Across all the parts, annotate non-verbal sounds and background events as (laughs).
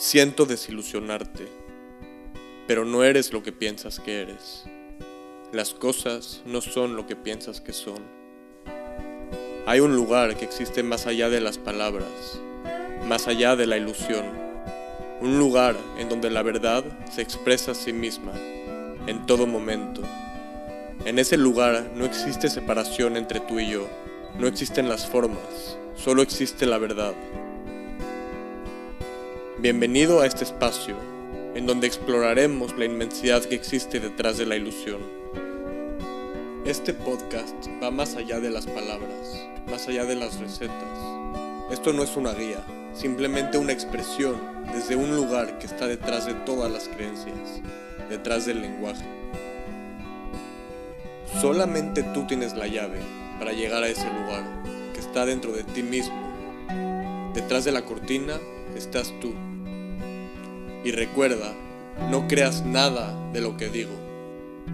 Siento desilusionarte, pero no eres lo que piensas que eres. Las cosas no son lo que piensas que son. Hay un lugar que existe más allá de las palabras, más allá de la ilusión. Un lugar en donde la verdad se expresa a sí misma, en todo momento. En ese lugar no existe separación entre tú y yo, no existen las formas, solo existe la verdad. Bienvenido a este espacio, en donde exploraremos la inmensidad que existe detrás de la ilusión. Este podcast va más allá de las palabras, más allá de las recetas. Esto no es una guía, simplemente una expresión desde un lugar que está detrás de todas las creencias, detrás del lenguaje. Solamente tú tienes la llave para llegar a ese lugar, que está dentro de ti mismo. Detrás de la cortina estás tú. Y recuerda, no creas nada de lo que digo.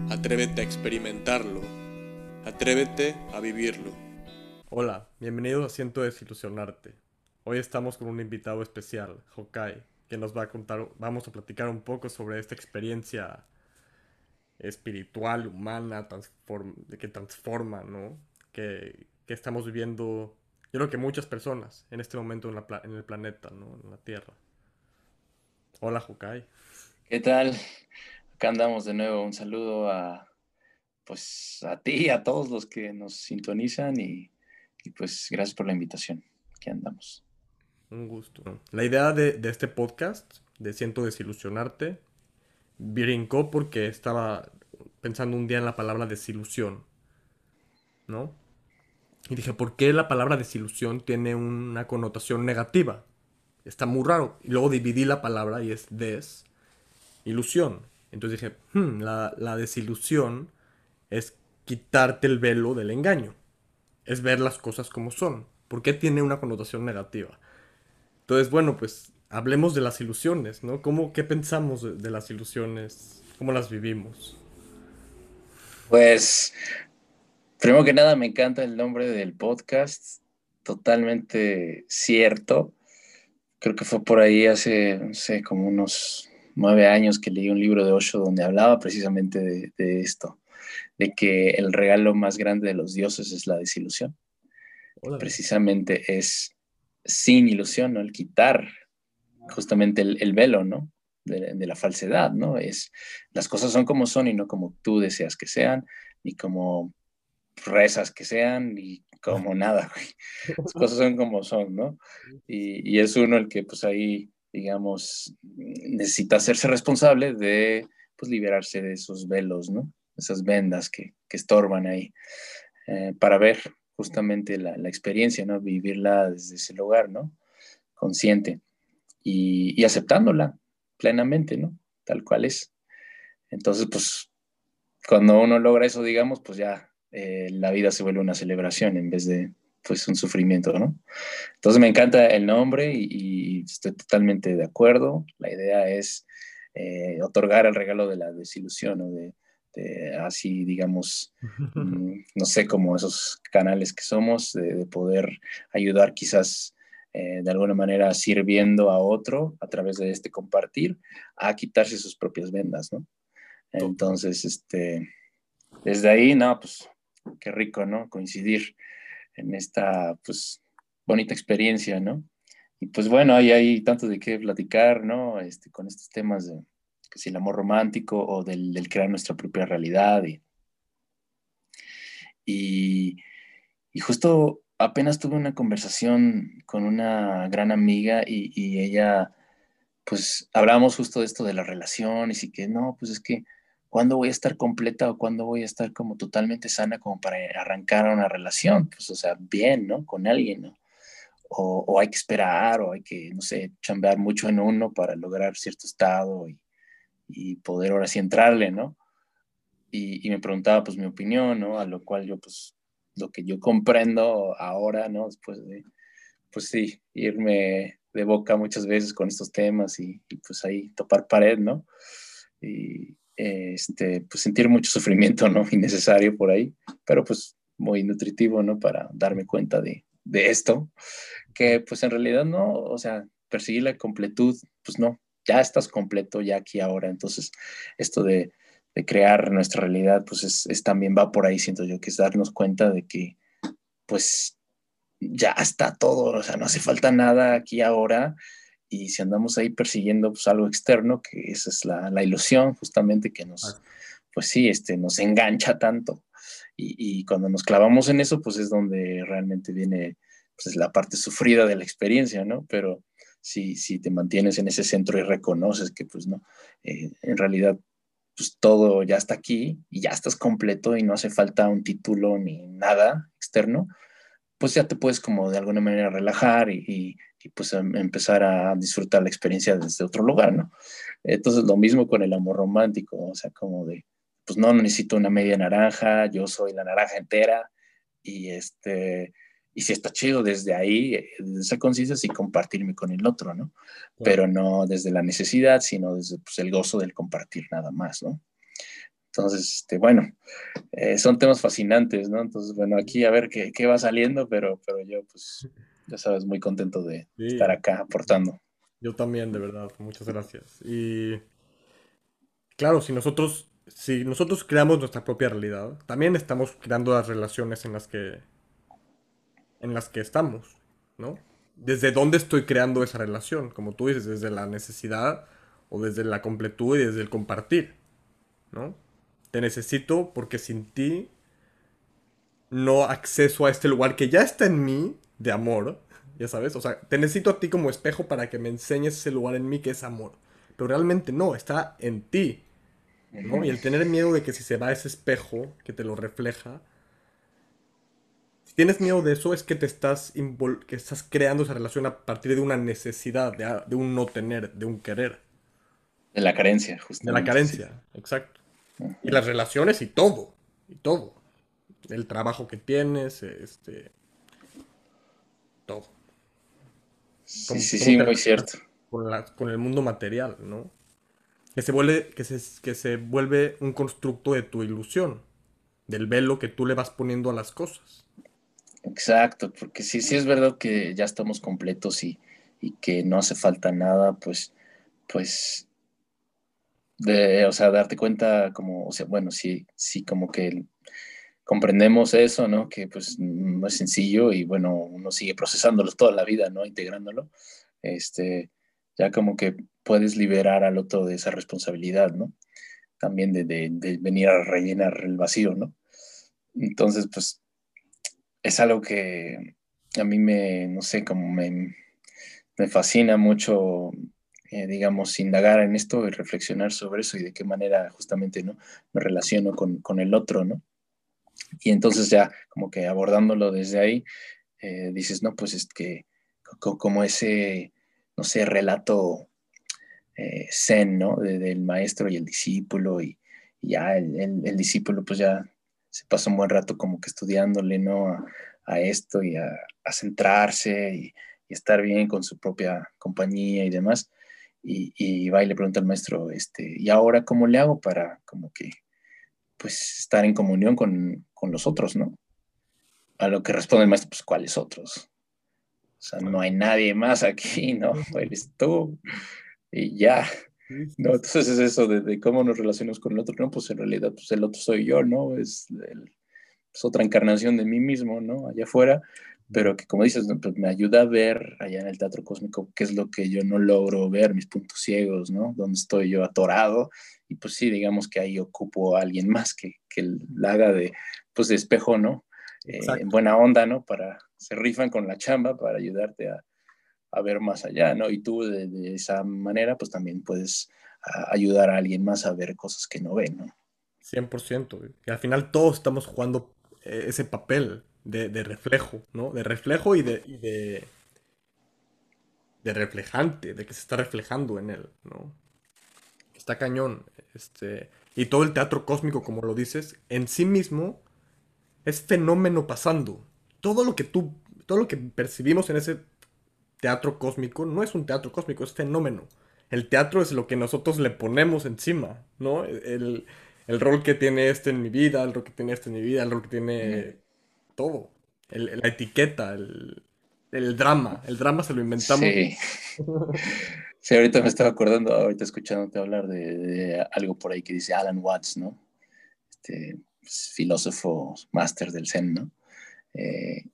Atrévete a experimentarlo. Atrévete a vivirlo. Hola, bienvenido a Siento Desilusionarte. Hoy estamos con un invitado especial, Hokai, que nos va a contar, vamos a platicar un poco sobre esta experiencia espiritual, humana, que transforma, ¿no? Que, que, estamos viviendo, yo creo que muchas personas en este momento en, la, en el planeta, ¿no? En la Tierra. Hola, Jukai. ¿Qué tal? Acá andamos de nuevo. Un saludo a, pues, a ti y a todos los que nos sintonizan y, pues gracias por la invitación. Aquí andamos. Un gusto. La idea de, este podcast, de Siento Desilusionarte, brincó porque estaba pensando un día en la palabra desilusión, ¿no? Y dije, ¿por qué la palabra desilusión tiene una connotación negativa? Está muy raro. Y luego dividí la palabra y es des, ilusión. Entonces dije, hmm, la, desilusión es quitarte el velo del engaño. Es ver las cosas como son. ¿Por qué tiene una connotación negativa? Entonces, bueno, pues hablemos de las ilusiones, ¿no? ¿Cómo, ¿Qué pensamos de, de las ilusiones? ¿Cómo las vivimos? Pues, primero que nada, me encanta el nombre del podcast. Totalmente cierto creo que fue por ahí hace, no sé, como unos nueve años que leí un libro de Osho donde hablaba precisamente de, esto, de que el regalo más grande de los dioses es la desilusión. Precisamente es sin ilusión, ¿no? El quitar justamente el, velo, ¿no? De, de, la falsedad, ¿no? Es, las cosas son como son y no como tú deseas que sean, ni como rezas que sean, ni como nada, güey. Las (laughs) cosas son como son, ¿no? Y, es uno el que, pues ahí, digamos, necesita hacerse responsable de, pues, liberarse de esos velos, ¿no? Esas vendas que, que estorban ahí, eh, para ver justamente la, la, experiencia, ¿no? Vivirla desde ese lugar, ¿no? Consciente y, y aceptándola plenamente, ¿no? Tal cual es. Entonces, pues, cuando uno logra eso, digamos, pues ya eh, la vida se vuelve una celebración en vez de pues un sufrimiento, ¿no? Entonces me encanta el nombre y, estoy totalmente de acuerdo. La idea es eh, otorgar el regalo de la desilusión o de, así, digamos, mm, no sé, como esos canales que somos, de, poder ayudar quizás eh, de alguna manera sirviendo a otro a través de este compartir a quitarse sus propias vendas, ¿no? Entonces, este, desde ahí, no, pues qué rico, ¿no? Coincidir en esta, pues, bonita experiencia, ¿no? Y pues bueno, ahí hay tanto de qué platicar, ¿no? Este, con estos temas de si el amor romántico o del, crear nuestra propia realidad. Y, y, justo apenas tuve una conversación con una gran amiga y, y ella, pues hablábamos justo de esto de las relaciones y que no, pues es que ¿cuándo voy a estar completa o cuándo voy a estar como totalmente sana como para arrancar una relación? Pues, o sea, bien, ¿no? Con alguien, ¿no? O, hay que esperar o hay que, no sé, chambear mucho en uno para lograr cierto estado y, poder ahora sí entrarle, ¿no? Y, me preguntaba pues mi opinión, ¿no? A lo cual yo pues lo que yo comprendo ahora, ¿no? Después de, pues sí, irme de boca muchas veces con estos temas y, y pues ahí topar pared, ¿no? Y, este, pues sentir mucho sufrimiento, ¿no? (laughs) Innecesario por ahí, pero pues muy nutritivo, ¿no? Para darme cuenta de, de esto, que pues en realidad no, o sea, perseguir la completud, pues no, ya estás completo, ya aquí ahora. Entonces, esto de, crear nuestra realidad, pues es, también va por ahí, siento yo, que es darnos cuenta de que, pues, ya está todo, o sea, no hace falta nada aquí ahora. Y si andamos ahí persiguiendo pues, algo externo, que esa es la, la ilusión justamente que nos, pues sí, este, nos engancha tanto. Y, cuando nos clavamos en eso, pues es donde realmente viene pues, la parte sufrida de la experiencia, ¿no? Pero si, si te mantienes en ese centro y reconoces que, pues no, eh, en realidad, pues todo ya está aquí y ya estás completo y no hace falta un título ni nada externo, pues ya te puedes como de alguna manera relajar y, y, pues em, empezar a disfrutar la experiencia desde otro lugar, ¿no? Entonces lo mismo con el amor romántico, o sea, como de, pues no, necesito una media naranja, yo soy la naranja entera y este, y si está chido desde ahí, desde esa conciencia, sí compartirme con el otro, ¿no? Pero no desde la necesidad, sino desde pues, el gozo del compartir nada más, ¿no? Entonces, este, bueno, eh, son temas fascinantes, ¿no? Entonces, bueno, aquí a ver qué, qué, va saliendo, pero, pero yo, pues, ya sabes, muy contento de estar acá aportando. Yo también, de verdad, muchas gracias. Y claro, si nosotros si nosotros creamos nuestra propia realidad, también estamos creando las relaciones en las que en las que estamos, ¿no? ¿Desde dónde estoy creando esa relación? Como tú dices, desde la necesidad o desde la completud y desde el compartir, ¿no? Te necesito porque sin ti no acceso a este lugar que ya está en mí de amor, ya sabes, o sea, te necesito a ti como espejo para que me enseñes ese lugar en mí que es amor, pero realmente no, está en ti y el tener miedo de que si se va ese espejo que te lo refleja, si tienes miedo de eso es que te estás, que estás creando esa relación a partir de una necesidad, de, un no tener, de un querer. De la carencia, justamente. De la carencia, exacto. Y las relaciones y todo, y todo. El trabajo que tienes, este... Todo. sí, sí, sí, muy cierto. Con, con el mundo material, ¿no? que se vuelve, que se, que se vuelve un constructo de tu ilusión, del velo que tú le vas poniendo a las cosas. Exacto, porque si sí es verdad que ya estamos completos y, que no hace falta nada, pues, pues, de, o sea, darte cuenta como, o sea, bueno, sí, sí, como que comprendemos eso, ¿no? Que pues no es sencillo y bueno, uno sigue procesándolo toda la vida, ¿no? Integrándolo. Este, ya como que puedes liberar al otro de esa responsabilidad, ¿no? También de, venir a rellenar el vacío, ¿no? Entonces, pues, es algo que a mí me, no sé, como me, fascina mucho, eh, digamos, indagar en esto y reflexionar sobre eso y de qué manera justamente, ¿no? Me relaciono con, el otro, ¿no? Y entonces ya como que abordándolo desde ahí, eh, dices, no, pues es que como ese no sé, relato eh, zen, ¿no? del maestro y el discípulo y, ya el, discípulo pues ya se pasa un buen rato como que estudiándole, ¿no? A, esto y a, centrarse y, estar bien con su propia compañía y demás. Y, va y le pregunta al maestro, este, ¿y ahora cómo le hago para como que, pues, estar en comunión con, con los otros, ¿no? A lo que responde el maestro, pues, ¿cuáles otros? O sea, no hay nadie más aquí, ¿no? (laughs) (laughs) Eres tú y ya. No, entonces es eso de, cómo nos relacionamos con el otro, ¿no? Pues en realidad, pues el otro soy yo, ¿no? Es, otra encarnación de mí mismo, ¿no? Allá afuera, pero que como dices, pues me ayuda a ver allá en el teatro cósmico qué es lo que yo no logro ver, mis puntos ciegos, ¿no? Dónde estoy yo atorado. Y pues sí, digamos que ahí ocupo a alguien más que, que la haga de, pues de espejo, ¿no? Eh, en buena onda, ¿no? Para, se rifan con la chamba para ayudarte a, ver más allá, ¿no? Y tú de, esa manera, pues también puedes ayudar a alguien más a ver cosas que no ven, ¿no? 100%. Y al final todos estamos jugando eh, ese papel de, reflejo, ¿no? De reflejo y de, de, de reflejante, de que se está reflejando en él, ¿no? Está cañón. Este, y todo el teatro cósmico, como lo dices, en sí mismo es fenómeno pasando. Todo lo que tú, todo lo que percibimos en ese teatro cósmico no es un teatro cósmico, es fenómeno. El teatro es lo que nosotros le ponemos encima, ¿no? El, rol que tiene este en mi vida, el rol que tiene este en mi vida, el rol que tiene todo. la etiqueta, el, drama, el drama se lo inventamos. Sí. sí, ahorita me estaba acordando, ahorita escuchándote hablar de, algo por ahí que dice Alan Watts, ¿no? Este pues, filósofo máster del Zen, ¿no? Eh,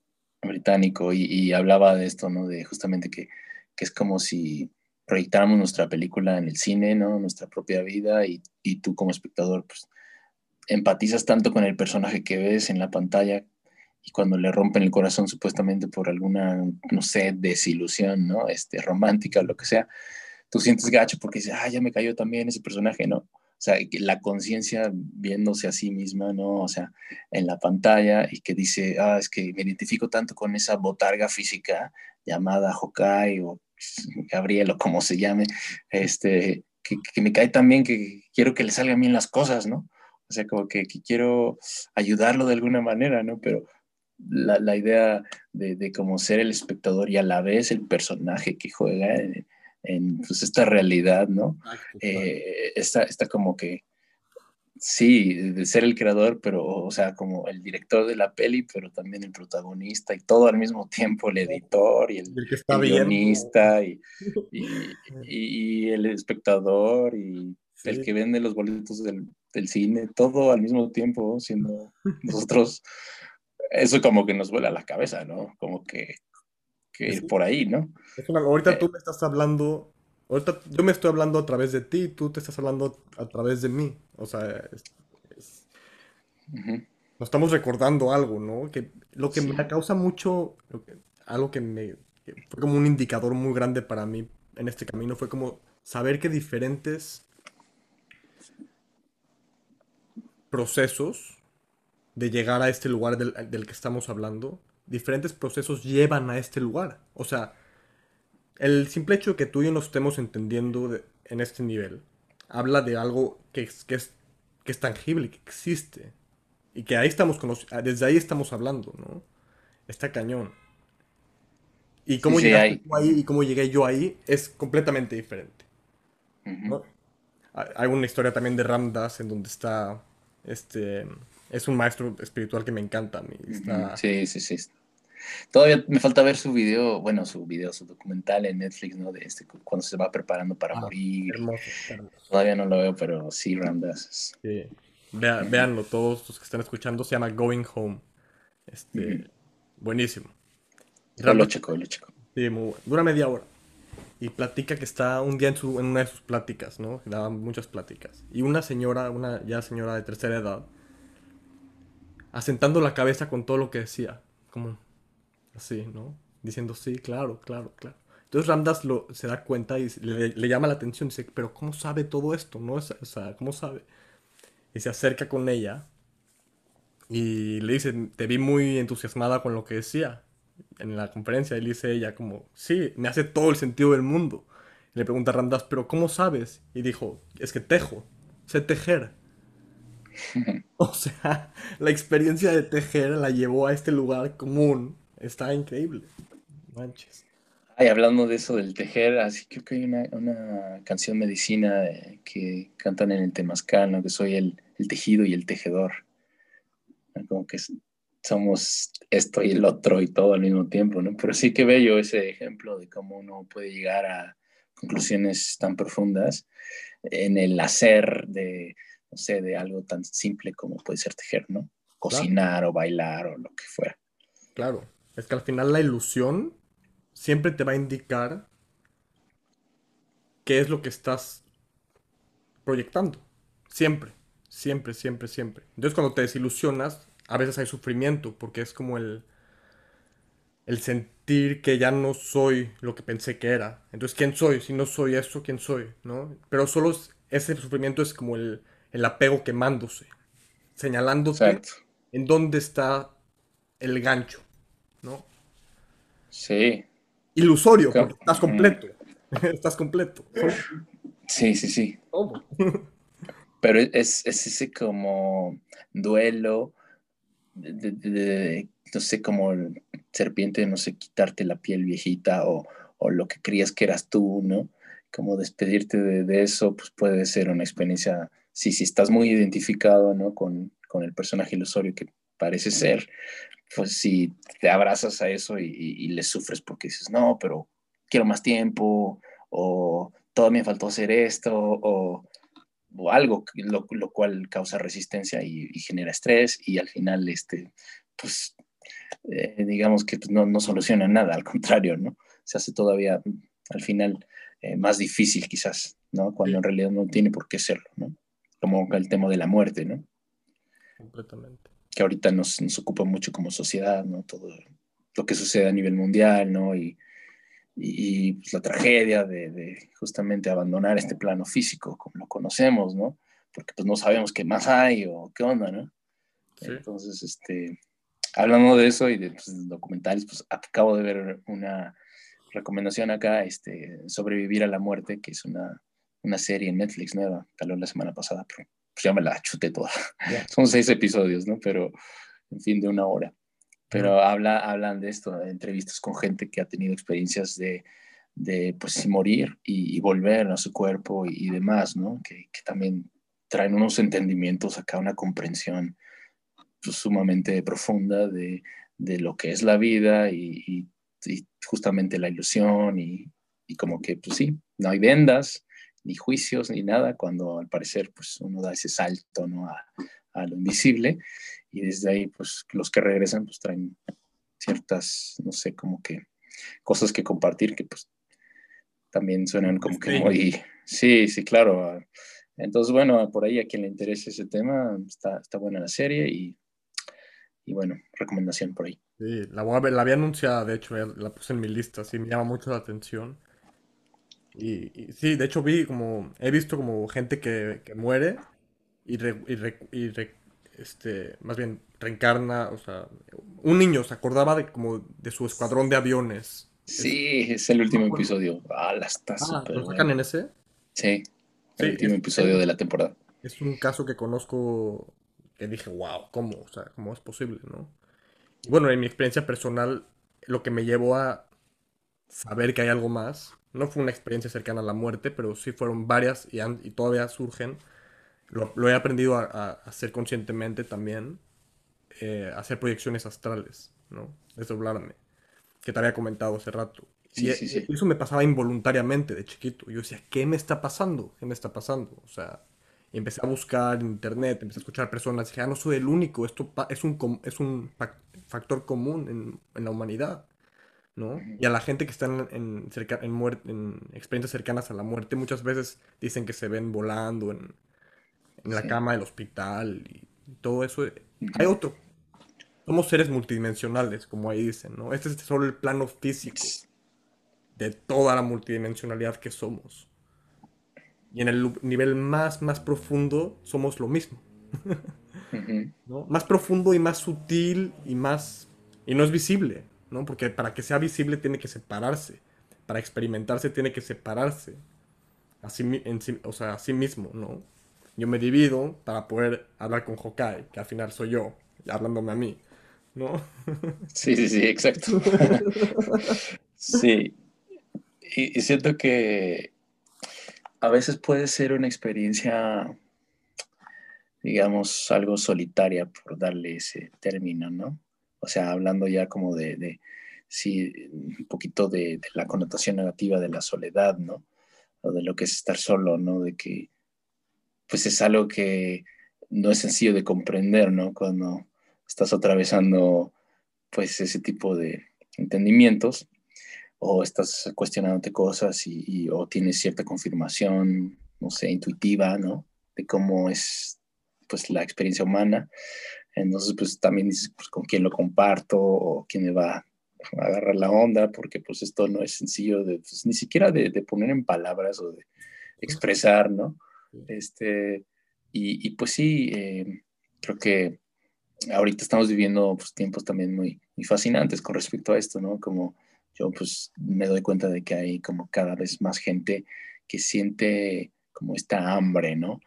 británico, y, hablaba de esto, ¿no? De justamente que, que, es como si proyectáramos nuestra película en el cine, ¿no? Nuestra propia vida, y, y tú como espectador, pues empatizas tanto con el personaje que ves en la pantalla y cuando le rompen el corazón supuestamente por alguna, no sé, desilusión, ¿no? Este, romántica o lo que sea, tú sientes gacho porque dices, ah, ya me cayó también ese personaje, ¿no? O sea, la conciencia viéndose a sí misma, ¿no? O sea, en la pantalla y que dice, ah, es que me identifico tanto con esa botarga física llamada Hokai o Gabriel o como se llame, este, que, que me cae también que quiero que le salgan bien las cosas, ¿no? O sea, como que, que quiero ayudarlo de alguna manera, ¿no? Pero la, la idea de, de, como ser el espectador y a la vez el personaje que juega en, en pues, esta realidad, ¿no? Eh, está, está como que, sí, de ser el creador, pero, o sea, como el director de la peli, pero también el protagonista y todo al mismo tiempo, el editor y el, guionista y, (laughs) y, y, el espectador y el que vende los boletos del, del, cine, todo al mismo tiempo, siendo (laughs) nosotros eso como que nos vuela la cabeza, ¿no? Como que, que ir por ahí, ¿no? ahorita tú eh. me estás hablando, ahorita yo me estoy hablando a través de ti, tú te estás hablando a través de mí. O sea, nos estamos recordando algo, ¿no? Que lo que me causa mucho, algo que me fue como un indicador muy grande para mí en este camino fue como saber que diferentes procesos de llegar a este lugar del, que estamos hablando, diferentes procesos llevan a este lugar. O sea, el simple hecho de que tú y yo nos estemos entendiendo en este nivel, habla de algo que, que, es, que es tangible, que existe. Y que ahí estamos desde ahí estamos hablando, ¿no? Está cañón. Y cómo llegaste tú ahí y cómo llegué yo ahí es completamente diferente. Hay una historia también de Ramdas en donde está este es un maestro espiritual que me encanta mí. Sí, sí, sí. Todavía me falta ver su video, bueno, su video, su documental en Netflix, ¿no? De este, cuando se va preparando para ah, morir. Hermoso, Todavía no lo veo, pero sí, Ramdas. Sí. Veanlo, todos los que están escuchando, se llama Going Home. Este, Buenísimo. lo checo, lo checo. Sí, dura media hora. Y platica que está un día en, su, en una de sus pláticas, ¿no? Daba muchas pláticas. Y una señora, una ya señora de tercera edad, asentando la cabeza con todo lo que decía, como así, ¿no? Diciendo, sí, claro, claro, claro. Entonces Ramdas lo, se da cuenta y le, llama la atención, dice, pero ¿cómo sabe todo esto? ¿No? O sea, ¿cómo sabe? Y se acerca con ella y le dice, te vi muy entusiasmada con lo que decía en la conferencia. Y le dice ella como, sí, me hace todo el sentido del mundo. Y le pregunta a Ramdas, pero ¿cómo sabes? Y dijo, es que tejo, sé tejer. (laughs) O sea, la experiencia de tejer la llevó a este lugar común. Está increíble. Manches. Ay, hablando de eso del tejer, así creo que hay una, canción medicina eh, que cantan en el Temazcal, ¿no? Que soy el, tejido y el tejedor. Como que somos esto y el otro y todo al mismo tiempo, ¿no? Pero sí que bello ese ejemplo de cómo uno puede llegar a conclusiones tan profundas en el hacer de no sé, de algo tan simple como puede ser tejer, ¿no? Cocinar o bailar o lo que fuera. Claro, es que al final la ilusión siempre te va a indicar qué es lo que estás proyectando. Siempre, siempre, siempre, siempre. Entonces cuando te desilusionas, a veces hay sufrimiento, porque es como el, el sentir que ya no soy lo que pensé que era. Entonces, ¿quién soy? Si no soy eso, ¿quién soy? ¿No? Pero solo ese sufrimiento es como el, el apego quemándose, señalándote en dónde está el gancho, ¿no? Sí. Ilusorio, porque estás completo. (laughs) estás completo. Sí, sí, sí. Pero es, ese como duelo de, no sé, como serpiente, no sé, quitarte la piel viejita o, o, lo que creías que eras tú, ¿no? Como despedirte de, de, eso, pues puede ser una experiencia sí, si estás muy identificado ¿no? con, el personaje ilusorio que parece ser, pues si te abrazas a eso y, le sufres porque dices, no, pero quiero más tiempo, o todo me faltó hacer esto, o, algo, lo, cual causa resistencia y, genera estrés, y al final, este, pues, eh, digamos que pues, no, no, soluciona nada, al contrario, ¿no? Se hace todavía, al final, eh, más difícil quizás, ¿no? Cuando en realidad no tiene por qué serlo, ¿no? Como el tema de la muerte, ¿no? Completamente que ahorita nos, nos, ocupa mucho como sociedad, ¿no? Todo lo que sucede a nivel mundial, ¿no? Y, y, pues, la tragedia de, de, justamente abandonar este plano físico como lo conocemos, ¿no? Porque pues no sabemos qué más hay o qué onda, ¿no? Entonces, este, hablando de eso y de pues, documentales, pues acabo de ver una recomendación acá, este, Sobrevivir a la muerte, que es una, una serie en Netflix nueva, tal vez la semana pasada, pero pues ya me la chuté toda. (laughs) Son seis episodios, ¿no? Pero, en fin, de una hora. Pero habla, hablan de esto, de entrevistas con gente que ha tenido experiencias de, de pues, morir y, volver a su cuerpo y, demás, ¿no? Que, que, también traen unos entendimientos acá, una comprensión pues, sumamente profunda de, de, lo que es la vida y, y justamente la ilusión y, como que, pues sí, no hay vendas, ni juicios ni nada, cuando al parecer pues uno da ese salto ¿no? a, a, lo invisible y desde ahí pues los que regresan pues traen ciertas, no sé, como que cosas que compartir que pues también suenan como que muy... Sí, sí, claro. Entonces, bueno, por ahí a quien le interese ese tema, está, está buena la serie y, y bueno, recomendación por ahí. Sí, la, la había anunciada, de hecho, la puse en mi lista, sí, me llama mucho la atención. Y, sí, de hecho vi como, he visto como gente que, muere y, y, este, más bien reencarna, o sea, un niño se acordaba de como de su escuadrón de aviones. Sí, es, el último episodio. Ah, la está ah, ¿Lo sacan en ese? Sí, el último episodio de la temporada. Es un caso que conozco que dije, wow, ¿cómo? O sea, ¿cómo es posible, no? Y bueno, en mi experiencia personal, lo que me llevó a saber que hay algo más no fue una experiencia cercana a la muerte, pero sí fueron varias y, y todavía surgen. Lo, he aprendido a, hacer conscientemente también, eh, hacer proyecciones astrales, ¿no? Desdoblarme, que te había comentado hace rato. y e, eso me pasaba involuntariamente de chiquito. Yo decía, ¿qué me está pasando? ¿Qué me está pasando? O sea, y empecé a buscar en internet, empecé a escuchar personas, dije, ah, no soy el único, esto es un, es un factor común en, en la humanidad. ¿No? Y a la gente que está en, en, en, experiencias cercanas a la muerte, muchas veces dicen que se ven volando en, la cama del hospital y todo eso. Hay otro. Somos seres multidimensionales, como ahí dicen, ¿no? Este es solo el plano físico de toda la multidimensionalidad que somos. Y en el nivel más, más profundo somos lo mismo. (laughs) Más profundo y más sutil y más... Y no es visible. ¿No? Porque para que sea visible tiene que separarse. Para experimentarse tiene que separarse. Así, en o sea, a sí mismo, ¿no? Yo me divido para poder hablar con Hokai, que al final soy yo, hablándome a mí, ¿no? (laughs) Sí, sí, sí, exacto. (laughs) sí. Y, y siento que a veces puede ser una experiencia, digamos, algo solitaria, por darle ese término, ¿no? O sea, hablando ya como de, sí, un poquito de, la connotación negativa de la soledad, ¿no? O de lo que es estar solo, ¿no? De que, pues es algo que no es sencillo de comprender, ¿no? Cuando estás atravesando, pues, ese tipo de entendimientos o estás cuestionándote cosas y, o tienes cierta confirmación, no sé, intuitiva, ¿no? De cómo es, pues, la experiencia humana entonces, pues también dices, pues con quién lo comparto o quién me va a agarrar la onda, porque pues esto no es sencillo de, pues, ni siquiera de, poner en palabras o de expresar, ¿no? Este, y, y pues sí, eh, creo que ahorita estamos viviendo pues, tiempos también muy, muy fascinantes con respecto a esto, ¿no? Como yo pues me doy cuenta de que hay como cada vez más gente que siente como esta hambre, ¿no?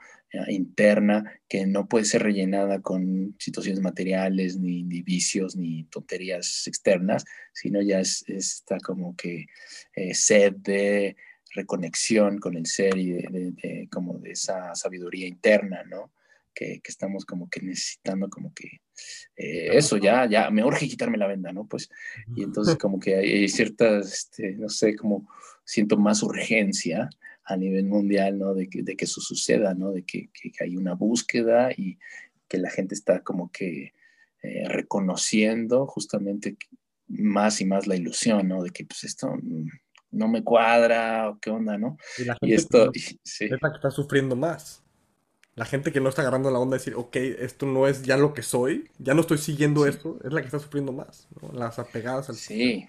Interna que no puede ser rellenada con situaciones materiales, ni, vicios, ni tonterías externas, sino ya es, está como que eh, sed de reconexión con el ser y de, como de esa sabiduría interna, ¿no? que, estamos como que necesitando como que eh, eso, ya, ya, me urge quitarme la venda, ¿no? Pues, y entonces como que hay, ciertas, este, no sé, como siento más urgencia a nivel mundial, ¿no? De que, de que eso suceda, ¿no? De que, que, hay una búsqueda y que la gente está como que eh, reconociendo justamente más y más la ilusión, ¿no? De que pues esto no me cuadra o qué onda, ¿no? Y, esto, es la que está sufriendo más. La gente que no está agarrando la onda de decir, ok, esto no es ya lo que soy, ya no estoy siguiendo esto, es la que está sufriendo más, ¿no? Las apegadas al... Sí.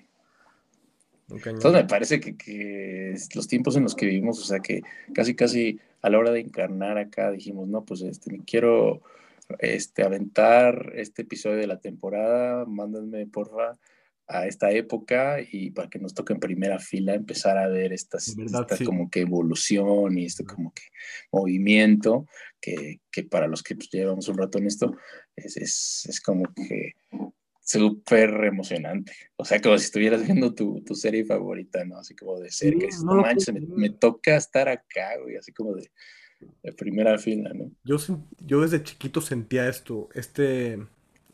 Entonces me parece que, los tiempos en los que vivimos, o sea, que casi, casi a la hora de encarnar acá dijimos, no, pues este, me quiero este, aventar este episodio de la temporada, mándenme porfa a esta época y para que nos toque en primera fila empezar a ver esta, como que evolución y este como que movimiento que, que para los que pues, llevamos un rato en esto es, es, es como que súper emocionante. O sea, como si estuvieras viendo tu, tu, serie favorita, ¿no? Así como de cerca. no, manches, me, me, toca estar acá, güey, así como de, de primera fila, ¿no? Yo, yo desde chiquito sentía esto, este...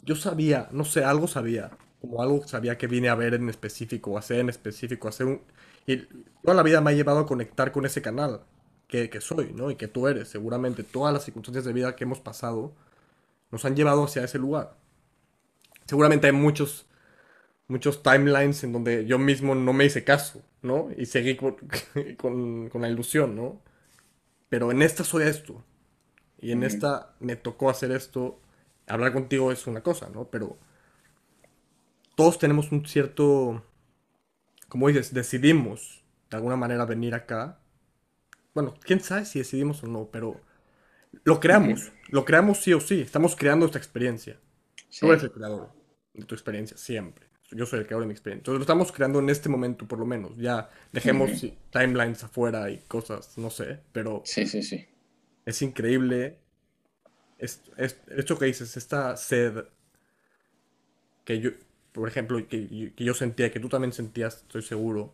Yo sabía, no sé, algo sabía como algo sabía que vine a ver en específico, a hacer en específico, hacer un... Y toda la vida me ha llevado a conectar con ese canal que, que, soy, ¿no? Y que tú eres. Seguramente todas las circunstancias de vida que hemos pasado nos han llevado hacia ese lugar. Seguramente hay muchos, muchos timelines en donde yo mismo no me hice caso, ¿no? Y seguí con, (laughs) con, con la ilusión, ¿no? Pero en esta soy esto. Y en esta me tocó hacer esto. Hablar contigo es una cosa, ¿no? Pero todos tenemos un cierto, como dices, decidimos de alguna manera venir acá. Bueno, quién sabe si decidimos o no, pero lo creamos, lo creamos sí o sí, estamos creando esta experiencia. Tú eres el creador de tu experiencia, siempre. Yo soy el creador de mi experiencia. Entonces lo estamos creando en este momento, por lo menos. Ya dejemos timelines afuera y cosas, no sé, pero... Sí, sí, sí. Es increíble. Es, es, esto que dices, esta sed que yo, por ejemplo, que, yo sentía, que tú también sentías, estoy seguro,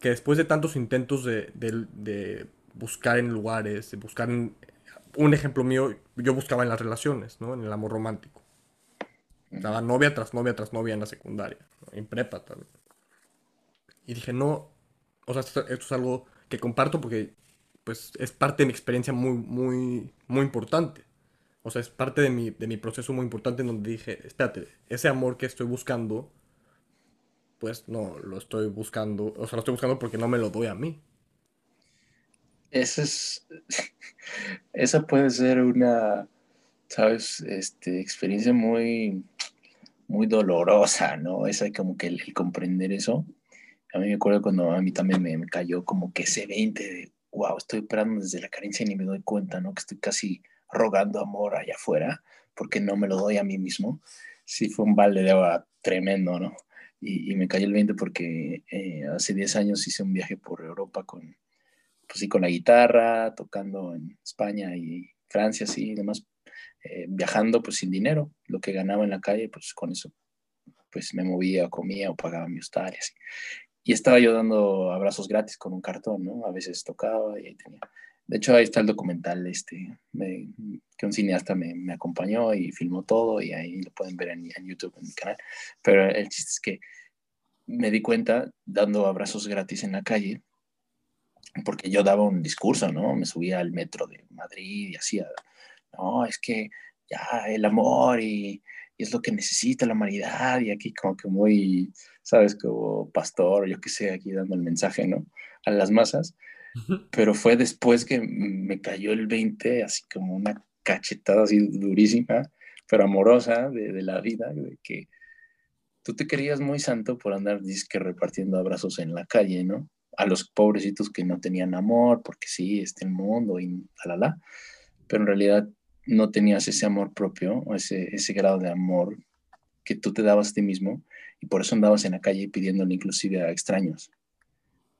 que después de tantos intentos de, buscar en lugares, de buscar en, un ejemplo mío, yo buscaba en las relaciones, ¿no? En el amor romántico. Estaba novia tras novia tras novia en la secundaria, en prepa también. Y dije, no, o sea, esto, es algo que comparto porque pues es parte de mi experiencia muy, muy, muy importante. O sea, es parte de mi, de mi proceso muy importante en donde dije, espérate, ese amor que estoy buscando, pues no, lo estoy buscando, o sea, lo estoy buscando porque no me lo doy a mí. Esa es, (laughs) esa puede ser una, sabes, este, experiencia muy, muy dolorosa, ¿no? Esa como que el, comprender eso. A mí me acuerdo cuando a mí también me, me, cayó como que ese 20 de, wow, estoy esperando desde la carencia y ni me doy cuenta, ¿no? Que estoy casi rogando amor allá afuera, porque no me lo doy a mí mismo. Sí, fue un balde de agua tremendo, ¿no? Y, me cayó el 20 porque eh, hace 10 años hice un viaje por Europa con, pues sí, con la guitarra, tocando en España y Francia, sí, y demás, eh, viajando pues sin dinero, lo que ganaba en la calle, pues con eso, pues me movía, comía o pagaba mi hostal y así. Y estaba yo dando abrazos gratis con un cartón, ¿no? A veces tocaba y ahí tenía de hecho, ahí está el documental este, que un cineasta me, acompañó y filmó todo y ahí lo pueden ver en, en, YouTube, en mi canal. Pero el chiste es que me di cuenta dando abrazos gratis en la calle, porque yo daba un discurso, ¿no? Me subía al metro de Madrid y hacía, no, es que ya el amor y, y es lo que necesita la humanidad y aquí como que muy, ¿sabes? Como pastor, yo qué sé, aquí dando el mensaje, ¿no? A las masas pero fue después que me cayó el 20, así como una cachetada así durísima, pero amorosa de, la vida, de que tú te querías muy santo por andar disque repartiendo abrazos en la calle, ¿no? A los pobrecitos que no tenían amor, porque sí, este el mundo y la, la, pero en realidad no tenías ese amor propio, ese, ese grado de amor que tú te dabas a ti mismo, y por eso andabas en la calle pidiéndole inclusive a extraños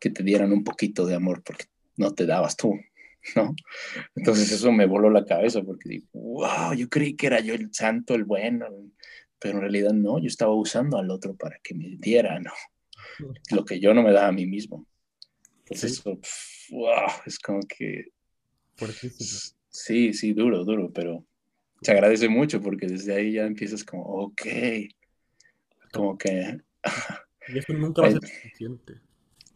que te dieran un poquito de amor porque no te dabas tú, (laughs) ¿no? Entonces eso me voló la cabeza porque digo, wow, yo creí que era yo el santo, el bueno, pero en realidad no, yo estaba usando al otro para que me diera, ¿no? Lo que yo no me daba a mí mismo. Entonces eso, wow, es como que... Sí, sí, duro, duro, pero se agradece mucho porque desde ahí ya empiezas como, ok, como que... y eso nunca va a (laughs) ser suficiente.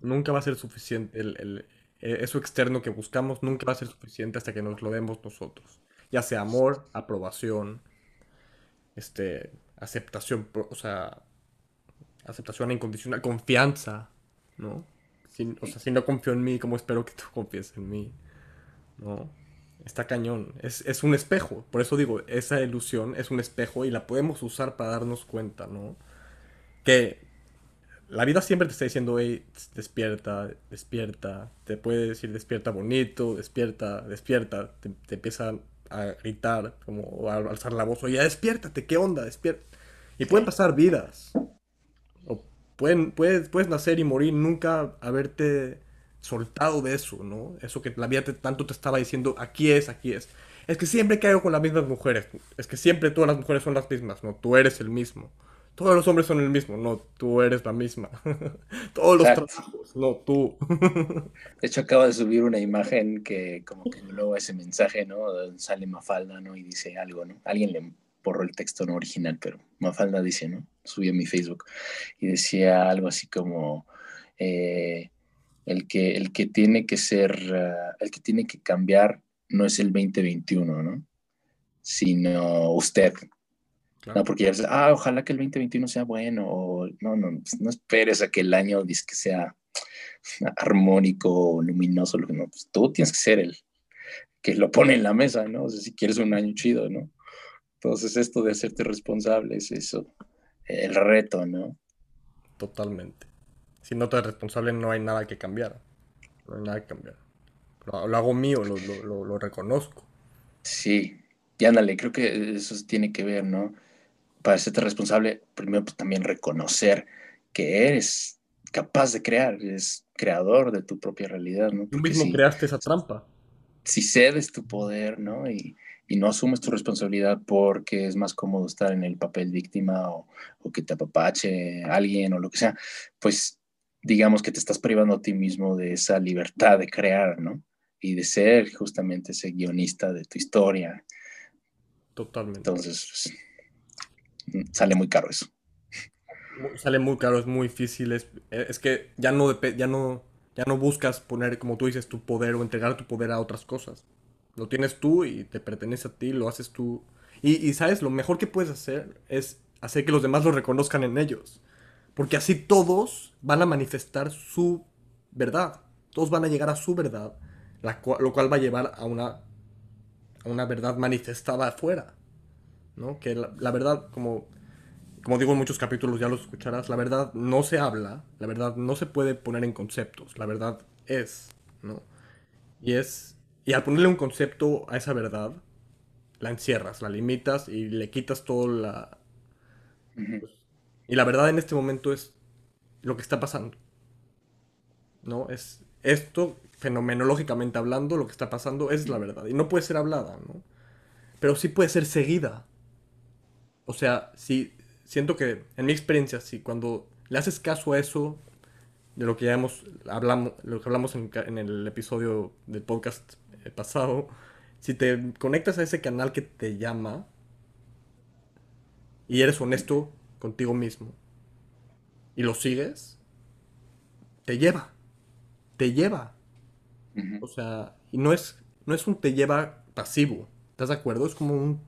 Nunca va a ser suficiente. El, eh, eso externo que buscamos nunca va a ser suficiente hasta que nos lo demos nosotros. Ya sea amor, aprobación, este, aceptación, o sea, aceptación incondicional, confianza, ¿no? o sea, si no confío en mí, ¿cómo espero que tú (laughs) confíes en mí? ¿No? Está cañón. Es, es, un espejo. Por eso digo, esa ilusión es un espejo y la podemos usar para darnos cuenta, ¿no? Que la vida siempre te está diciendo, hey, despierta, despierta. Te puede decir despierta bonito, despierta, despierta. Te, te empieza a gritar, como a alzar la voz, oye, despiértate, ¿qué onda? Despierta. Y pueden pasar vidas. O pueden, puedes, puedes nacer y morir, nunca haberte soltado de eso, ¿no? Eso que la vida tanto te estaba diciendo, aquí es, aquí es. Es que siempre caigo con las mismas mujeres. Es que siempre todas las mujeres son las mismas, ¿no? Tú eres el mismo. Todos los hombres son el mismo, no, tú eres la misma. (laughs) Todos los trabajos, no, tú. (laughs) de hecho, acaba de subir una imagen que como que luego ese mensaje, ¿no? Sale Mafalda, ¿no? Y dice algo, ¿no? Alguien le borró el texto no original, pero Mafalda dice, ¿no? Subí a mi Facebook y decía algo así como... Eh, el que, el que tiene que ser, ah, el que tiene que cambiar no es el 2021, ¿no? Sino usted. No, porque ya dices, ah, ojalá que el 2021 sea bueno, o no, no, pues, no esperes a que el año que sea (laughs) armónico, luminoso, lo que no, pues tú tienes que ser el que lo pone en la mesa, ¿no? O sea, si quieres un año chido, ¿no? Entonces esto de hacerte responsable es eso, el reto, ¿no? Totalmente si no te eres responsable no hay nada que cambiar. No hay nada que cambiar. Lo, hago mío, lo, reconozco. Sí, y ándale, creo que eso tiene que ver, ¿no? Para serte responsable, primero pues, también reconocer que eres capaz de crear, eres creador de tu propia realidad, ¿no? Tú mismo creaste esa trampa. Si cedes tu poder, ¿no? Y, y, no asumes tu responsabilidad porque es más cómodo estar en el papel víctima o, o que te apapache alguien o lo que sea, pues digamos que te estás privando a ti mismo de esa libertad de crear, ¿no? Y de ser justamente ese guionista de tu historia. Totalmente. Entonces, pues, sale muy caro eso. Sale muy caro, es muy difícil. Es, es que ya no, ya, no, ya no buscas poner, como tú dices, tu poder o entregar tu poder a otras cosas. Lo tienes tú y te pertenece a ti, lo haces tú. Y, y sabes, lo mejor que puedes hacer es hacer que los demás lo reconozcan en ellos. Porque así todos van a manifestar su verdad. Todos van a llegar a su verdad. lo cual va a llevar a una, a una verdad manifestada afuera. ¿no? Que la, verdad, como, como digo en muchos capítulos, ya los escucharás, la verdad no se habla, la verdad no se puede poner en conceptos, la verdad es, ¿no? Y es, y al ponerle un concepto a esa verdad, la encierras, la limitas y le quitas todo la, y la verdad en este momento es lo que está pasando. ¿No? Es esto, fenomenológicamente hablando, lo que está pasando es la verdad. Y no puede ser hablada, ¿no? Pero sí puede ser seguida. O sea, si siento que, en mi experiencia, si cuando le haces caso a eso, de lo que ya hemos, hablamos, lo que hablamos en, en el episodio del podcast eh, pasado, si te conectas a ese canal que te llama y eres honesto contigo mismo y lo sigues, te lleva. Te lleva. O sea, y no es, no es un te lleva pasivo. ¿Estás de acuerdo? Es como un.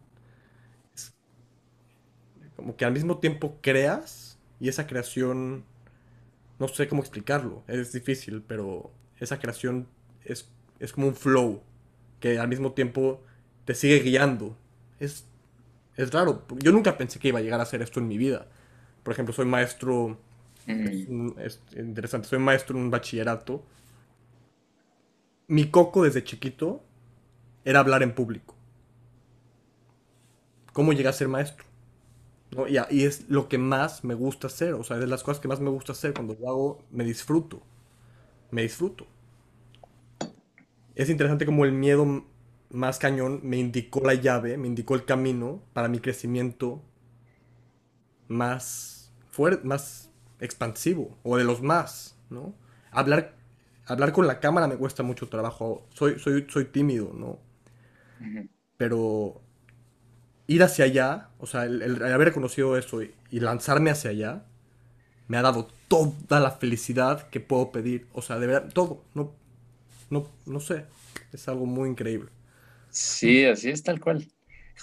como que al mismo tiempo creas y esa creación. No sé cómo explicarlo. Es difícil, pero esa creación es, es como un flow que al mismo tiempo te sigue guiando. Es es raro. Yo nunca pensé que iba a llegar a hacer esto en mi vida. Por ejemplo, soy maestro. Es, interesante. Soy maestro en un bachillerato. Mi coco desde chiquito era hablar en público. ¿Cómo llegué a ser maestro? ¿No? Y, y, es lo que más me gusta hacer. O sea, es de las cosas que más me gusta hacer. Cuando lo hago, me disfruto. Me disfruto. Es interesante como el miedo más cañón me indicó la llave, me indicó el camino para mi crecimiento más fuerte, más expansivo, o de los más, ¿no? Hablar, hablar con la cámara me cuesta mucho trabajo, soy, soy, soy tímido, ¿no? Pero ir hacia allá, o sea, el, haber reconocido eso y, lanzarme hacia allá, me ha dado toda la felicidad que puedo pedir. O sea, de verdad, todo. No, no, no sé. Es algo muy increíble. Sí, así es, tal cual.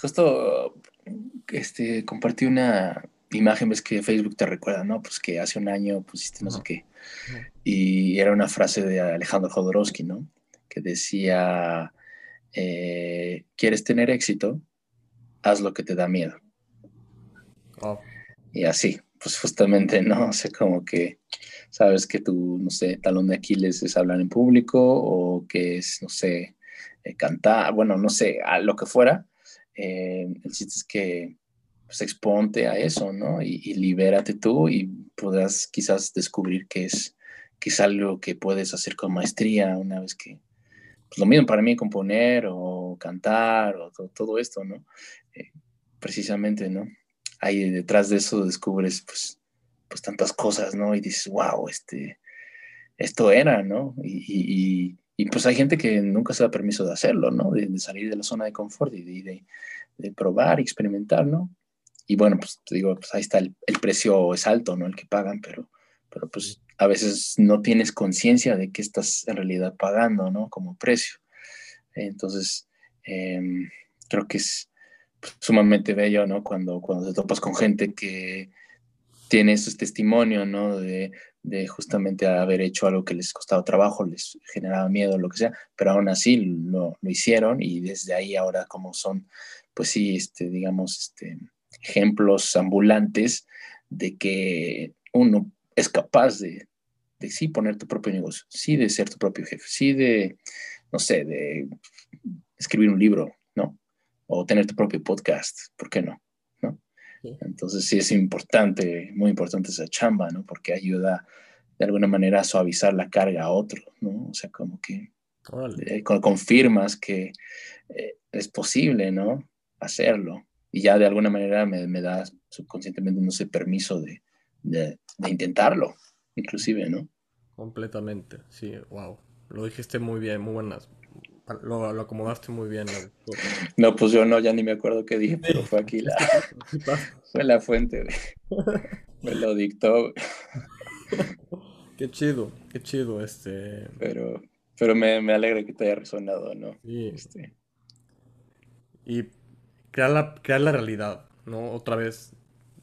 Justo este, compartí una imagen, ves que Facebook te recuerda, ¿no? Pues que hace un año pusiste no sé qué. Y era una frase de Alejandro Jodorowsky, ¿no? Que decía, eh, ¿quieres tener éxito? Haz lo que te da miedo. Oh. Y así, pues justamente, ¿no? O sea, como que sabes que tu, no sé, talón de Aquiles es hablar en público o que es, no sé, eh, cantar, bueno, no sé, a lo que fuera. Eh, el chiste es que pues exponte a eso, ¿no? Y, libérate tú y podrás quizás descubrir que es, que es algo que puedes hacer con maestría una vez que, pues lo mismo para mí, componer o cantar o todo, esto, ¿no? Eh, precisamente, ¿no? Ahí detrás de eso descubres, pues, pues tantas cosas, ¿no? Y dices, wow, este, esto era, ¿no? Y, pues hay gente que nunca se da permiso de hacerlo, ¿no? De, salir de la zona de confort y de, de, probar y experimentar, ¿no? Y bueno, pues te digo, pues ahí está el, precio es alto, ¿no? El que pagan, pero, pero pues a veces no tienes conciencia de qué estás en realidad pagando, ¿no? Como precio. Entonces, em, creo que es sumamente bello, ¿no? Cuando, cuando te topas con gente que tiene esos testimonios, ¿no? De, de, justamente haber hecho algo que les costaba trabajo, les generaba miedo, lo que sea, pero aún así lo, lo hicieron y desde ahí ahora como son, pues sí, este, digamos, este, ejemplos ambulantes de que uno es capaz de, de sí poner tu propio negocio, sí de ser tu propio jefe, sí de, no sé, de escribir un libro, ¿no? O tener tu propio podcast, ¿por qué no? Entonces sí es importante, muy importante esa chamba, ¿no? Porque ayuda de alguna manera a suavizar la carga a otro, ¿no? O sea, como que eh, confirmas que eh, es posible, ¿no? Hacerlo y ya de alguna manera me, me da subconscientemente, no sé, permiso de, de, intentarlo, inclusive, ¿no? Completamente, sí, wow. Lo dijiste muy bien, muy buenas. Lo, lo acomodaste muy bien. No, pues yo no, ya ni me acuerdo qué dije, pero fue aquí la, fue la fuente, me lo dictó. (laughs) Qué chido, qué chido, este. Pero, pero me, me alegra que te haya resonado, ¿no? Sí. Este. Y crear la, crear la realidad, ¿no? Otra vez,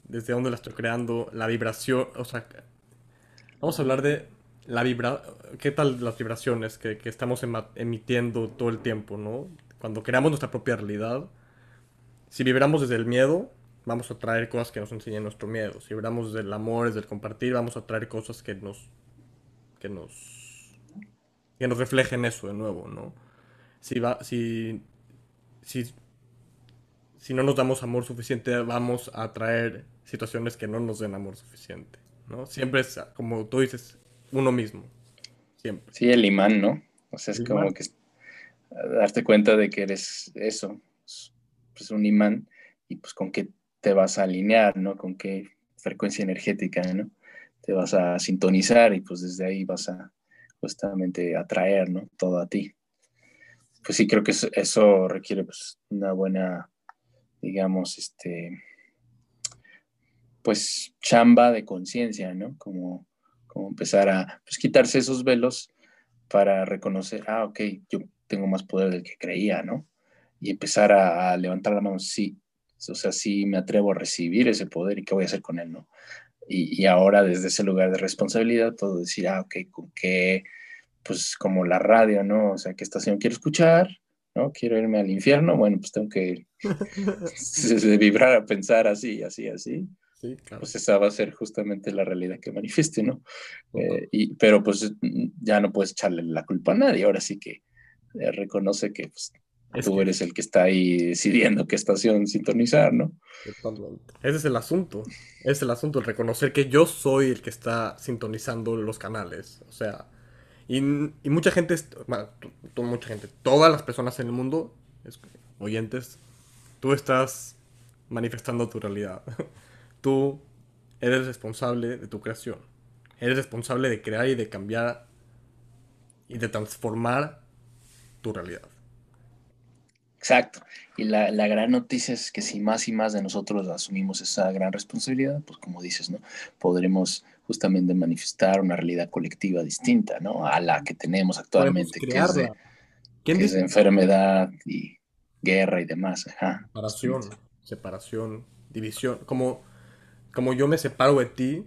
desde dónde la estoy creando, la vibración, o sea, vamos a hablar de la vibra, qué tal las vibraciones que, estamos emitiendo todo el tiempo, ¿no? Cuando creamos nuestra propia realidad, si vibramos desde el miedo, vamos a traer cosas que nos enseñen nuestro miedo. Si vibramos desde el amor, desde el compartir, vamos a traer cosas que nos, que nos, que nos reflejen eso de nuevo, ¿no? Si va, si, si si no nos damos amor suficiente, vamos a atraer situaciones que no nos den amor suficiente, ¿no? Siempre es, como tú dices, uno mismo. Siempre. Sí, el imán, ¿no? O sea, es como que darte cuenta de que eres eso, pues un imán, y pues con qué te vas a alinear, ¿no? Con qué frecuencia energética, ¿no? Te vas a sintonizar y pues desde ahí vas a justamente atraer, ¿no? Todo a ti. Pues sí, creo que eso, requiere pues una buena digamos, este, pues chamba de conciencia, ¿no? Como, como empezar a pues, quitarse esos velos para reconocer, ah, ok, yo tengo más poder del que creía, ¿no? Y empezar a, levantar la mano, sí, o sea, sí me atrevo a recibir ese poder y qué voy a hacer con él, ¿no? Y, y ahora desde ese lugar de responsabilidad puedo decir, ah, ok, con qué, pues como la radio, ¿no? O sea, qué estación quiero escuchar, ¿no? Quiero irme al infierno, bueno, pues tengo que (laughs) (laughs) vibrar a pensar así, así, así. Sí, claro. Pues esa va a ser justamente la realidad que manifieste, ¿no? Eh, y, pero pues ya no puedes echarle la culpa a nadie, ahora sí que eh, reconoce que pues, tú eres el que está ahí decidiendo qué estación sintonizar, ¿no? Ese es el asunto, es el asunto, el reconocer que yo soy el que está sintonizando los canales, o sea, y, mucha gente, bueno, mucha gente, todas las personas en el mundo, oyentes, tú estás manifestando tu realidad. (laughs) tú eres responsable de tu creación. Eres responsable de crear y de cambiar y de transformar tu realidad. Exacto. Y la, la, gran noticia es que si más y más de nosotros asumimos esa gran responsabilidad, pues como dices, ¿no? Podremos justamente manifestar una realidad colectiva distinta, ¿no? A la que tenemos actualmente, que es, de, que es enfermedad y guerra y demás. Ajá. Separación, separación, división. Como, como yo me separo de ti,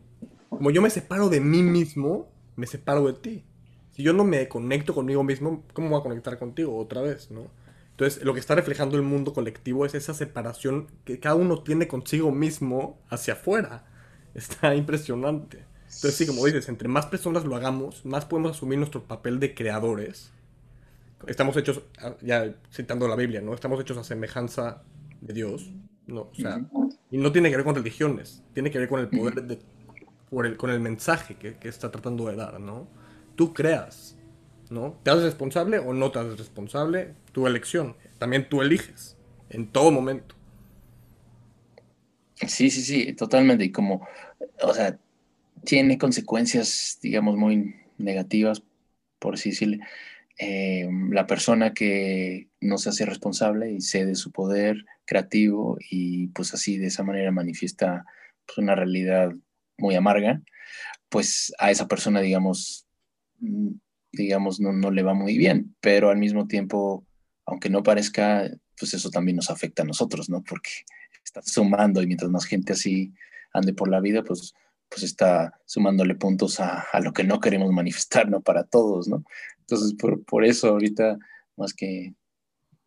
como yo me separo de mí mismo, me separo de ti. Si yo no me conecto conmigo mismo, ¿cómo voy a conectar contigo otra vez, no? Entonces, lo que está reflejando el mundo colectivo es esa separación que cada uno tiene consigo mismo hacia afuera. (laughs) Está impresionante. Entonces, sí, como dices, entre más personas lo hagamos, más podemos asumir nuestro papel de creadores. Estamos hechos, ah, ya citando la Biblia, ¿no? Estamos hechos a semejanza de Dios. No, o sea, y no tiene que ver con religiones, tiene que ver con el poder de, por el, con el mensaje que, que está tratando de dar, ¿no? Tú creas, ¿no? ¿Te haces responsable o no te haces responsable? Tu elección. También tú eliges, en todo momento. Sí, sí, sí, totalmente. Y como, o sea, tiene consecuencias, digamos, muy negativas, por así decirle. Eh, la persona que no se hace responsable y cede su poder creativo y pues así de esa manera manifiesta pues, una realidad muy amarga, pues a esa persona, digamos, digamos, no, no le va muy bien, pero al mismo tiempo, aunque no parezca, pues eso también nos afecta a nosotros, ¿no? Porque está sumando y mientras más gente así ande por la vida, pues, pues está sumándole puntos a, a lo que no queremos manifestar, ¿no? Para todos, ¿no? Entonces, por, por eso ahorita, más que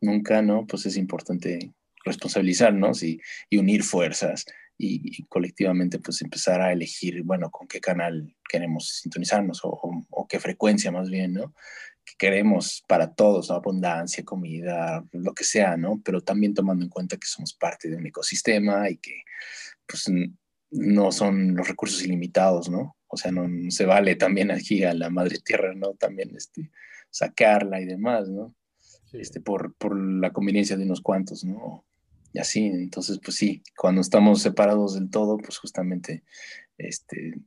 nunca, ¿no? Pues es importante responsabilizarnos y, y unir fuerzas y, colectivamente pues empezar a elegir, bueno, con qué canal queremos sintonizarnos o, qué frecuencia más bien, ¿no? Que queremos para todos, abundancia, comida, lo que sea, ¿no? Pero también tomando en cuenta que somos parte de un ecosistema y que pues no son los recursos ilimitados, ¿no? O sea, no, se vale también aquí a la madre tierra, ¿no? También este, sacarla y demás, ¿no? Este, por, por la conveniencia de unos cuantos, ¿no? y así. Entonces, pues sí, cuando estamos separados del todo, pues justamente este,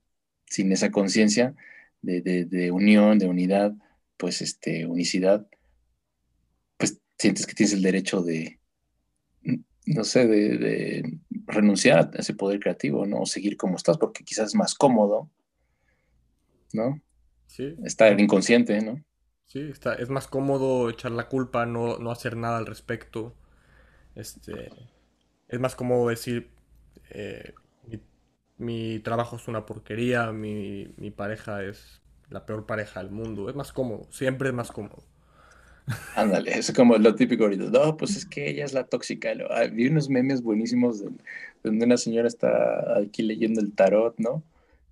sin esa conciencia de, unión, de unidad, pues este, unicidad, pues sientes que tienes el derecho de, no sé, de, renunciar a ese poder creativo, ¿no? O seguir como estás, porque quizás es más cómodo, ¿no? Sí. Estar inconsciente, ¿no? Sí, está, es más cómodo echar la culpa, no, no hacer nada al respecto. Este, es más como decir, eh, mi, trabajo es una porquería, mi, pareja es la peor pareja del mundo. Es más cómodo, siempre es más cómodo. Ándale, es como lo típico ahorita. No, pues es que ella es la tóxica. Ah, vi unos memes buenísimos donde una señora está aquí leyendo el tarot, ¿no?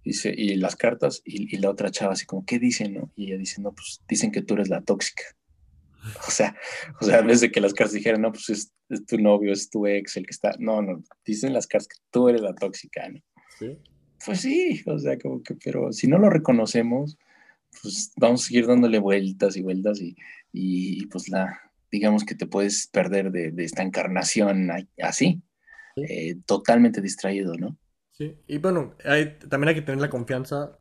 Dice, y las cartas, y, y, la otra chava así como, ¿qué dicen, no? Y ella dice, no, pues dicen que tú eres la tóxica. O sea, (laughs) o sea, en vez de que las cartas dijeran, no, pues es, tu novio, es tu ex, el que está. No, no, dicen las cartas que tú eres la tóxica, ¿no? Sí. Pues sí, o sea, como que, pero si no lo reconocemos, pues vamos a seguir dándole vueltas y vueltas y, y, pues la, digamos que te puedes perder de, de esta encarnación así, eh, totalmente distraído, ¿no? Sí, y bueno, hay, también hay que tener la confianza.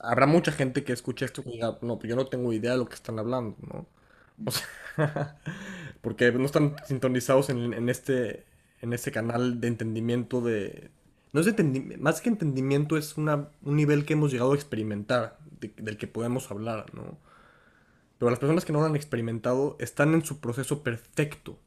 Habrá mucha gente que escuche esto y diga, no, pues yo no tengo idea de lo que están hablando, ¿no? (laughs) porque no están sintonizados en, este, en este canal de entendimiento de... No es de más que entendimiento es una, un nivel que hemos llegado a experimentar, del que podemos hablar, ¿no? Pero las personas que no lo han experimentado están en su proceso perfecto.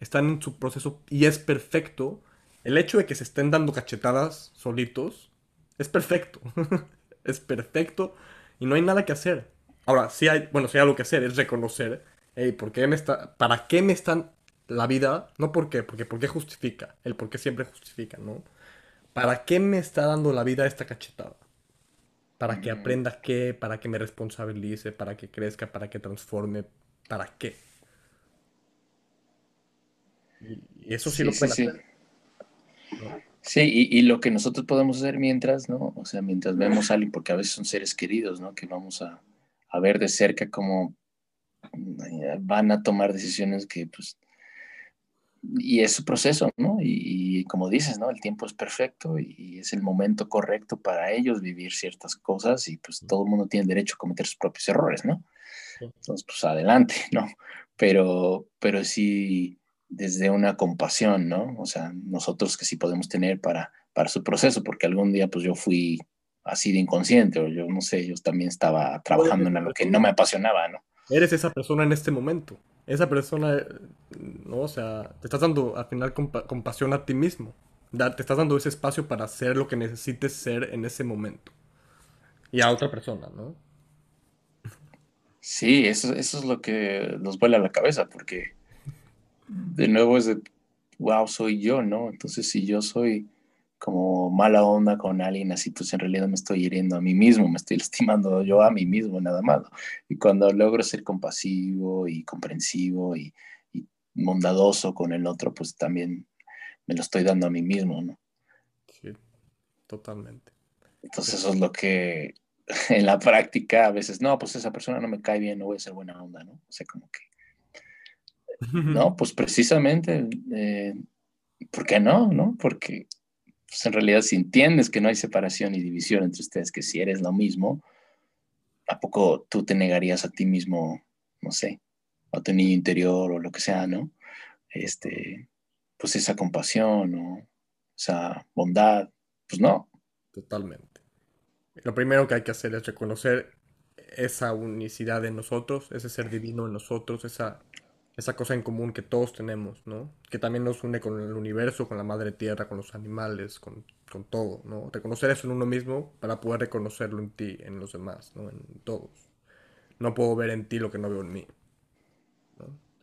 Están en su proceso y es perfecto. El hecho de que se estén dando cachetadas solitos es perfecto. (laughs) es perfecto y no hay nada que hacer. Ahora, sí hay, bueno, sí hay algo que hacer, es reconocer hey, ¿por qué me está, ¿para qué me están la vida? No por qué, porque por qué justifica, el por qué siempre justifica, ¿no? ¿Para qué me está dando la vida esta cachetada? Para que aprenda qué, para que me responsabilice, para que crezca, para que transforme, ¿para qué? Y eso sí, lo puede sí, hacer. Sí, y, y, lo que nosotros podemos hacer mientras, ¿no? O sea, mientras vemos a alguien, porque a veces son seres queridos, ¿no? Que vamos a, a ver de cerca cómo van a tomar decisiones que pues y es su proceso, ¿no? Y, como dices, ¿no? El tiempo es perfecto y es el momento correcto para ellos vivir ciertas cosas y pues todo el mundo tiene derecho a cometer sus propios errores, ¿no? Entonces, pues adelante, ¿no? Pero, pero sí desde una compasión, ¿no? O sea, nosotros que sí podemos tener para, para su proceso, porque algún día pues yo fui así de inconsciente o yo no sé, yo también estaba trabajando en algo que no me apasionaba, ¿no? Eres esa persona en este momento. Esa persona, ¿no? O sea, te estás dando al final compasión a ti mismo. te estás dando ese espacio para hacer lo que necesites ser en ese momento. Y a otra persona, ¿no? Sí, eso, eso es lo que nos vuela a la cabeza, porque de nuevo es de, wow, soy yo, ¿no? Entonces, si yo soy como mala onda con alguien así, pues en realidad me estoy hiriendo a mí mismo, me estoy (laughs) lastimando yo a mí mismo, nada más. Y cuando logro ser compasivo y comprensivo y, bondadoso con el otro, pues también me lo estoy dando a mí mismo, ¿no? Sí, totalmente. Entonces eso es lo que (laughs) en la práctica a veces, no, pues esa persona no me cae bien, no voy a ser buena onda, ¿no? O sea, como que... No, pues precisamente, eh, ¿por qué no? ¿No? Porque pues en realidad si entiendes que no hay separación y división entre ustedes, que si eres lo mismo, ¿a poco tú te negarías a ti mismo, no sé, a tu niño interior o lo que sea, ¿no? Este, pues esa compasión o esa bondad, pues no. Totalmente. Lo primero que hay que hacer es reconocer esa unicidad en nosotros, ese ser divino en nosotros, esa esa cosa en común que todos tenemos, ¿no? Que también nos une con el universo, con la madre tierra, con los animales, con, todo, ¿no? Reconocer eso en uno mismo para poder reconocerlo en ti, en los demás, ¿no? En todos. No puedo ver en ti lo que no veo en mí.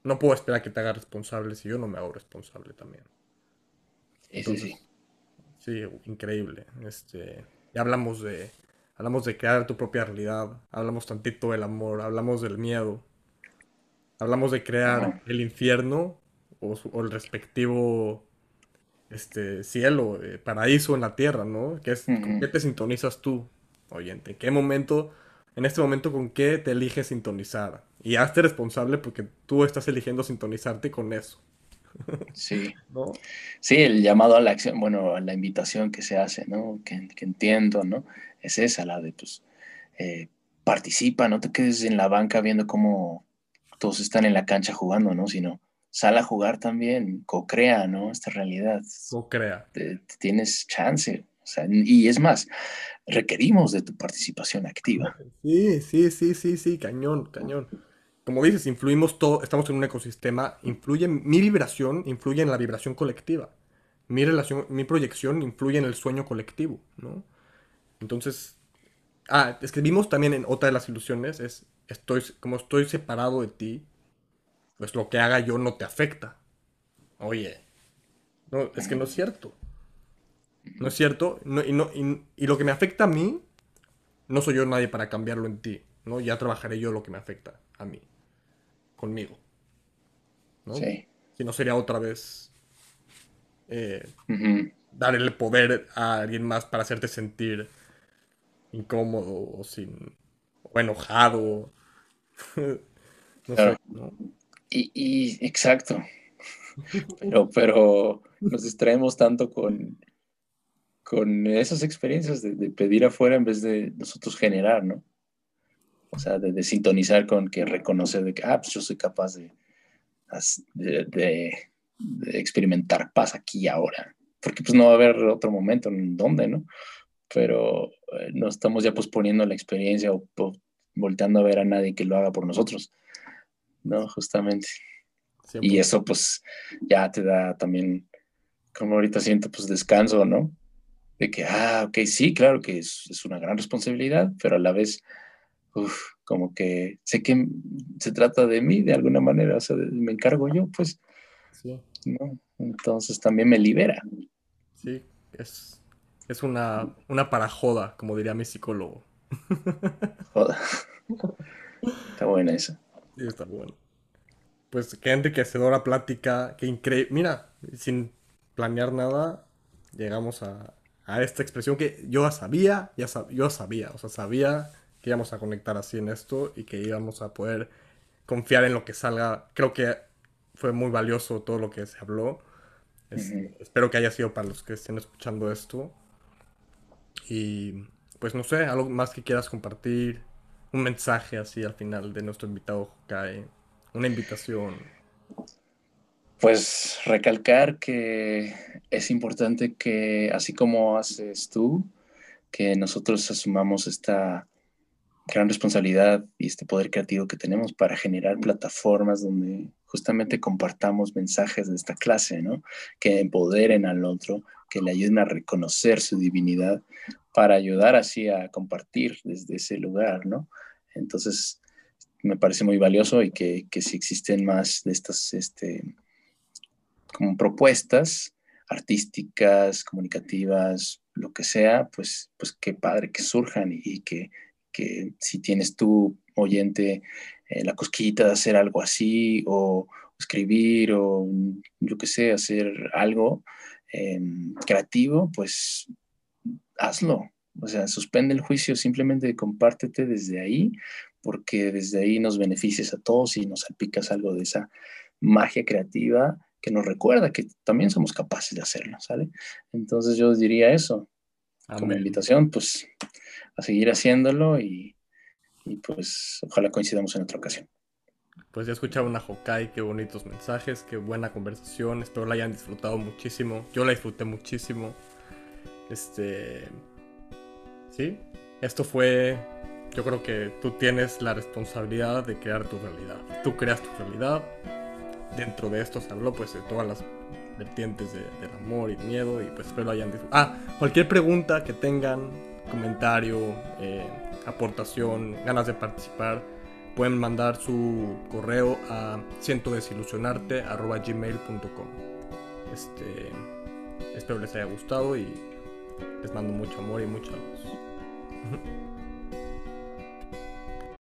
No, puedo esperar que te hagas responsable si yo no me hago responsable también. Sí, sí, sí. Sí, increíble. Este, ya hablamos de, hablamos de crear tu propia realidad, hablamos tantito del amor, hablamos del miedo, Hablamos de crear el infierno o, el respectivo este, cielo, eh, paraíso en la tierra, ¿no? ¿Qué es, ¿Con qué te sintonizas tú, oyente? ¿En qué momento, en este momento, con qué te eliges sintonizar? Y hazte responsable porque tú estás eligiendo sintonizarte con eso. Sí. (laughs) Sí, el llamado a la acción, bueno, la invitación que se hace, ¿no? Que, entiendo, ¿no? Es esa, la de, pues, eh, participa, no te quedes en la banca viendo cómo, todos están en la cancha jugando, ¿no? Sino sal a jugar también, co-crea, ¿no? Esta realidad. Co-crea. Tienes chance. O sea, y es más, requerimos de tu participación activa. Sí, sí, sí, sí, sí, cañón, cañón. Como dices, influimos todo, estamos en un ecosistema, influye, mi vibración influye en la vibración colectiva. Mi relación, mi proyección influye en el sueño colectivo, ¿no? Entonces, ah, escribimos también en otra de las ilusiones, es estoy, como estoy separado de ti, pues lo que haga yo no te afecta. Oye, no, es que no es cierto. No es cierto. y, no, y, lo que me afecta a mí, no soy yo nadie para cambiarlo en ti. ¿no? Ya trabajaré yo lo que me afecta a mí. Conmigo. ¿no? Sí. Si no sería otra vez eh, darle el poder a alguien más para hacerte sentir incómodo o sin o enojado (laughs) Y, exacto. (laughs) Pero, pero nos distraemos tanto con, con esas experiencias de, pedir afuera en vez de nosotros generar, ¿no? O sea, de, sintonizar con que reconocer de que, ah, pues yo soy capaz de, de, experimentar paz aquí y ahora. Porque pues no va a haber otro momento en donde, ¿no? Pero eh, no estamos ya posponiendo la experiencia o, volteando a ver a nadie que lo haga por nosotros, ¿no? Justamente. Y eso pues ya te da también, como ahorita siento, pues descanso, ¿no? De que, ah, ok, sí, claro que es, una gran responsabilidad, pero a la vez, uf, como que sé que se trata de mí de alguna manera, o sea, me encargo yo, pues, sí. ¿no? Entonces también me libera. Sí, es, es una, una parajoda, como diría mi psicólogo. (laughs) Joda. Está buena esa. Sí, está bueno. Pues qué enriquecedora plática, qué increíble. Mira, sin planear nada, llegamos a, esta expresión que yo sabía, ya yo sabía, o sea, sabía que íbamos a conectar así en esto y que íbamos a poder confiar en lo que salga. Creo que fue muy valioso todo lo que se habló. Espero que haya sido para los que estén escuchando esto. Y pues no sé, algo más que quieras compartir, un mensaje así al final de nuestro invitado Hokai, una invitación. Pues recalcar que es importante que, así como haces tú, que nosotros asumamos esta gran responsabilidad y este poder creativo que tenemos para generar plataformas donde justamente compartamos mensajes de esta clase, ¿no? Que empoderen al otro, que le ayuden a reconocer su divinidad para ayudar así a compartir desde ese lugar, ¿no? Entonces, me parece muy valioso y que, que si existen más de estas, este, como propuestas artísticas, comunicativas, lo que sea, pues, pues qué padre que surjan y, que, que, si tienes tú, oyente, eh, la cosquillita de hacer algo así o escribir o yo qué sé, hacer algo em, creativo, pues hazlo. O sea, suspende el juicio, simplemente compártete desde ahí, porque desde ahí nos beneficias a todos y nos salpicas algo de esa magia creativa que nos recuerda que también somos capaces de hacerlo, ¿sale? Entonces yo diría eso, como invitación, pues a seguir haciéndolo y, pues ojalá coincidamos en otra ocasión. Pues ya escuchaba una Hokai, qué bonitos mensajes, qué buena conversación, espero la hayan disfrutado muchísimo, yo la disfruté muchísimo. Este... Sí, esto fue... Yo creo que tú tienes la responsabilidad de crear tu realidad. Tú creas tu realidad, dentro de esto se habló pues de todas las vertientes del amor y miedo y pues espero hayan disfrutado. Ah, cualquier pregunta que tengan, comentario, eh, aportación, ganas de participar, pueden mandar su correo a cientodesilusionarte.gmail.com Este, espero les haya gustado y les mando mucho amor y mucha luz.